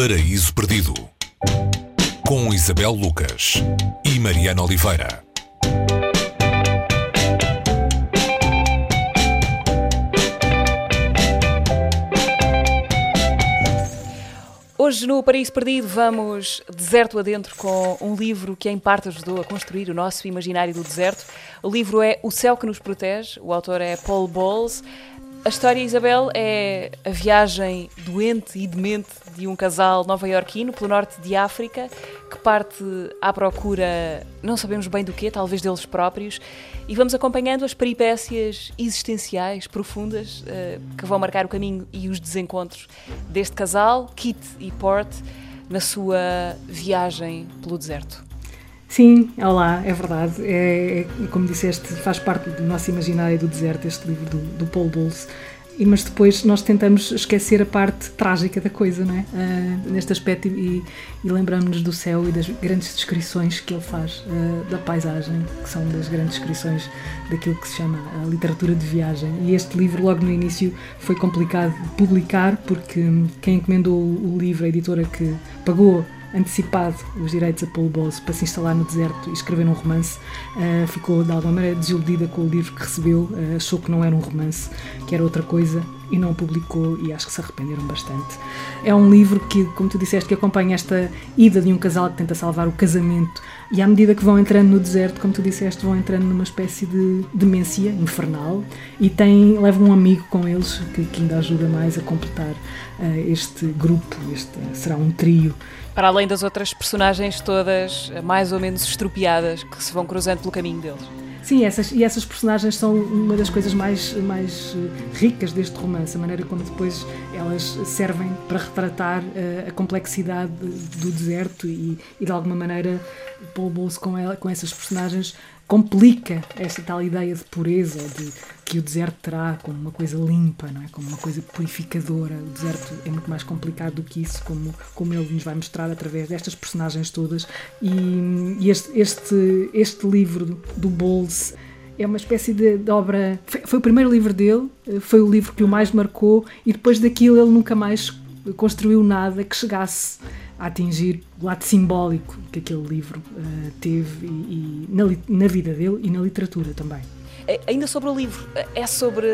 Paraíso Perdido com Isabel Lucas e Mariana Oliveira. Hoje no Paraíso Perdido vamos deserto adentro com um livro que em parte ajudou a construir o nosso imaginário do deserto. O livro é O Céu que nos Protege, o autor é Paul Bowles. A história, Isabel, é a viagem doente e demente de um casal nova-iorquino pelo norte de África que parte à procura, não sabemos bem do quê, talvez deles próprios, e vamos acompanhando as peripécias existenciais profundas uh, que vão marcar o caminho e os desencontros deste casal, Kit e Port, na sua viagem pelo deserto. Sim, olá, é verdade. É, é, como disseste, faz parte do nosso imaginário do deserto, este livro do, do Paul Bowles. E, mas depois nós tentamos esquecer a parte trágica da coisa, não é? Uh, neste aspecto, e, e lembramos-nos do céu e das grandes descrições que ele faz uh, da paisagem, que são das grandes descrições daquilo que se chama a literatura de viagem. E este livro, logo no início, foi complicado de publicar, porque quem encomendou o livro, a editora que pagou antecipado os direitos a Paulo Bowles para se instalar no deserto e escrever um romance, uh, ficou de alguma maneira desiludida com o livro que recebeu, uh, achou que não era um romance, que era outra coisa e não o publicou e acho que se arrependeram bastante. É um livro que, como tu disseste, que acompanha esta ida de um casal que tenta salvar o casamento e à medida que vão entrando no deserto, como tu disseste, vão entrando numa espécie de demência infernal e tem, levam um amigo com eles que, que ainda ajuda mais a completar uh, este grupo, este será um trio para além das outras personagens todas mais ou menos estropiadas que se vão cruzando pelo caminho deles. Sim, essas, e essas personagens são uma das coisas mais, mais eh, ricas deste romance, a maneira como depois elas servem para retratar uh, a complexidade do deserto e, e de alguma maneira Paul Bowles com, ela, com essas personagens complica esta tal ideia de pureza, de que o deserto terá como uma coisa limpa, não é? como uma coisa purificadora. O deserto é muito mais complicado do que isso, como, como ele nos vai mostrar através destas personagens todas. E, e este, este, este livro do, Bowles é uma espécie de, de obra. Foi, foi, o primeiro livro dele, foi o livro que o mais marcou, e depois daquilo ele nunca mais construiu nada que chegasse a atingir o lado simbólico que aquele livro uh, teve e, e na, na, vida dele e na literatura também. Ainda sobre o livro, é sobre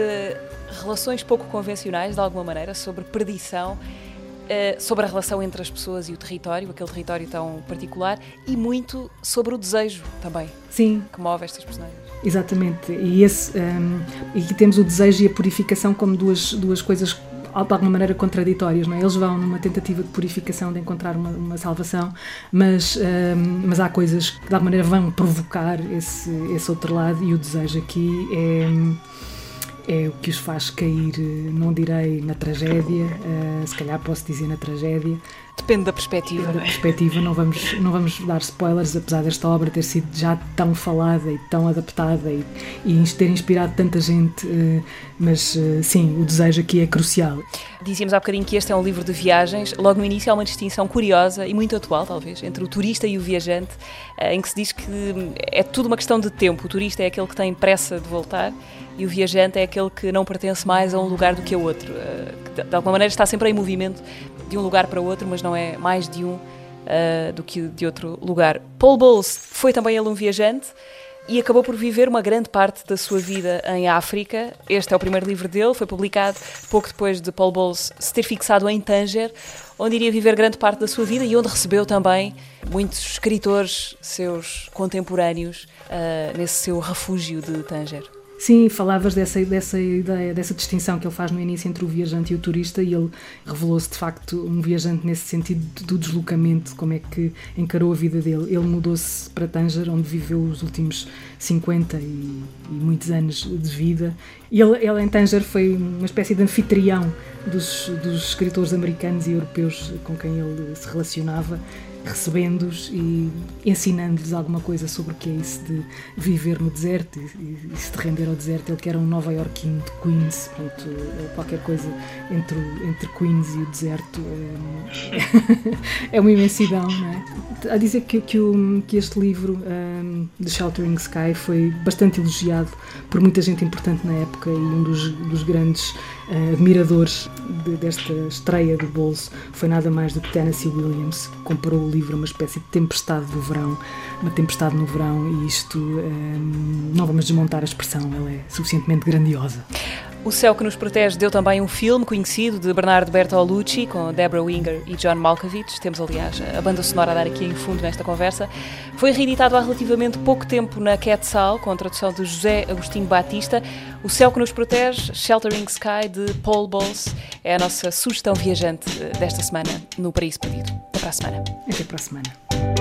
relações pouco convencionais, de alguma maneira, sobre perdição, uh, sobre a relação entre as pessoas e o território, aquele território tão particular, e muito sobre o desejo também. Sim. Que move estas personagens. Exatamente. E, esse, um, ehm, e aqui temos o desejo e a purificação como duas, duas coisas de alguma maneira contraditórias. Não é? Eles vão numa tentativa de purificação, de encontrar uma, uma salvação, mas, um, mas há coisas que de alguma maneira vão provocar esse, esse outro lado e o desejo aqui é é o que os faz cair, não direi na tragédia, uh, se calhar posso dizer na tragédia, Depende da perspectiva. Depende da perspectiva, não vamos, não vamos dar spoilers, apesar desta obra ter sido já tão falada e tão adaptada e, e ter inspirado tanta gente, eh, mas eh, sim, o desejo aqui é crucial. Dizíamos há bocadinho que este é um livro de viagens. Logo no início há uma distinção curiosa e muito atual, talvez, entre o turista e o viajante, eh, em que se diz que é tudo uma questão de tempo. O turista é aquele que tem pressa de voltar e o viajante é aquele que não pertence mais a um lugar do que a outro, que de alguma maneira está sempre em movimento de um lugar para outro, mas não é mais de um uh, do que de outro lugar. Paul Bowles foi também ele um viajante e acabou por viver uma grande parte da sua vida em África. Este é o primeiro livro dele, foi publicado pouco depois de Paul Bowles se ter fixado em Tanger, onde iria viver grande parte da sua vida e onde recebeu também muitos escritores seus contemporâneos uh, nesse seu refúgio de Tanger. Sim, falavas dessa, dessa ideia, dessa distinção que ele faz no início entre o viajante e o turista, e ele revelou-se de facto um viajante nesse sentido do deslocamento, como é que encarou a vida dele. Ele mudou-se para Tanger, onde viveu os últimos 50 e, e muitos anos de vida. E ele, ele em Tanger foi uma espécie de anfitrião dos, dos escritores americanos e europeus com quem ele se relacionava recebendo-os e ensinando-lhes alguma coisa sobre o que é isso de viver no deserto e, e se de render ao deserto. Ele que era um nova iorquino de Queens, portanto, qualquer coisa entre, entre Queens e o deserto é, é uma imensidão, não é? A dizer que, que, o, que este livro, um, The Sheltering Sky, foi bastante elogiado por muita gente importante na época e um dos, dos grandes admiradores de, desta estreia do bolso foi nada mais do que Tennessee Williams, que comparou o livro a uma espécie de tempestade do verão, uma tempestade no verão, e isto um, não vamos desmontar a expressão, ela é suficientemente grandiosa. O Céu que nos protege deu também um filme conhecido de Bernardo Bertolucci com Deborah Winger e John Malkovich. Temos, aliás, a banda sonora a dar aqui em fundo nesta conversa. Foi reeditado há relativamente pouco tempo na Quetzal, com a tradução de José Agostinho Batista. O Céu que nos protege, Sheltering Sky, de Paul Bowles, é a nossa sugestão viajante desta semana no Paraíso Perdido. Até para a semana. Até para a semana.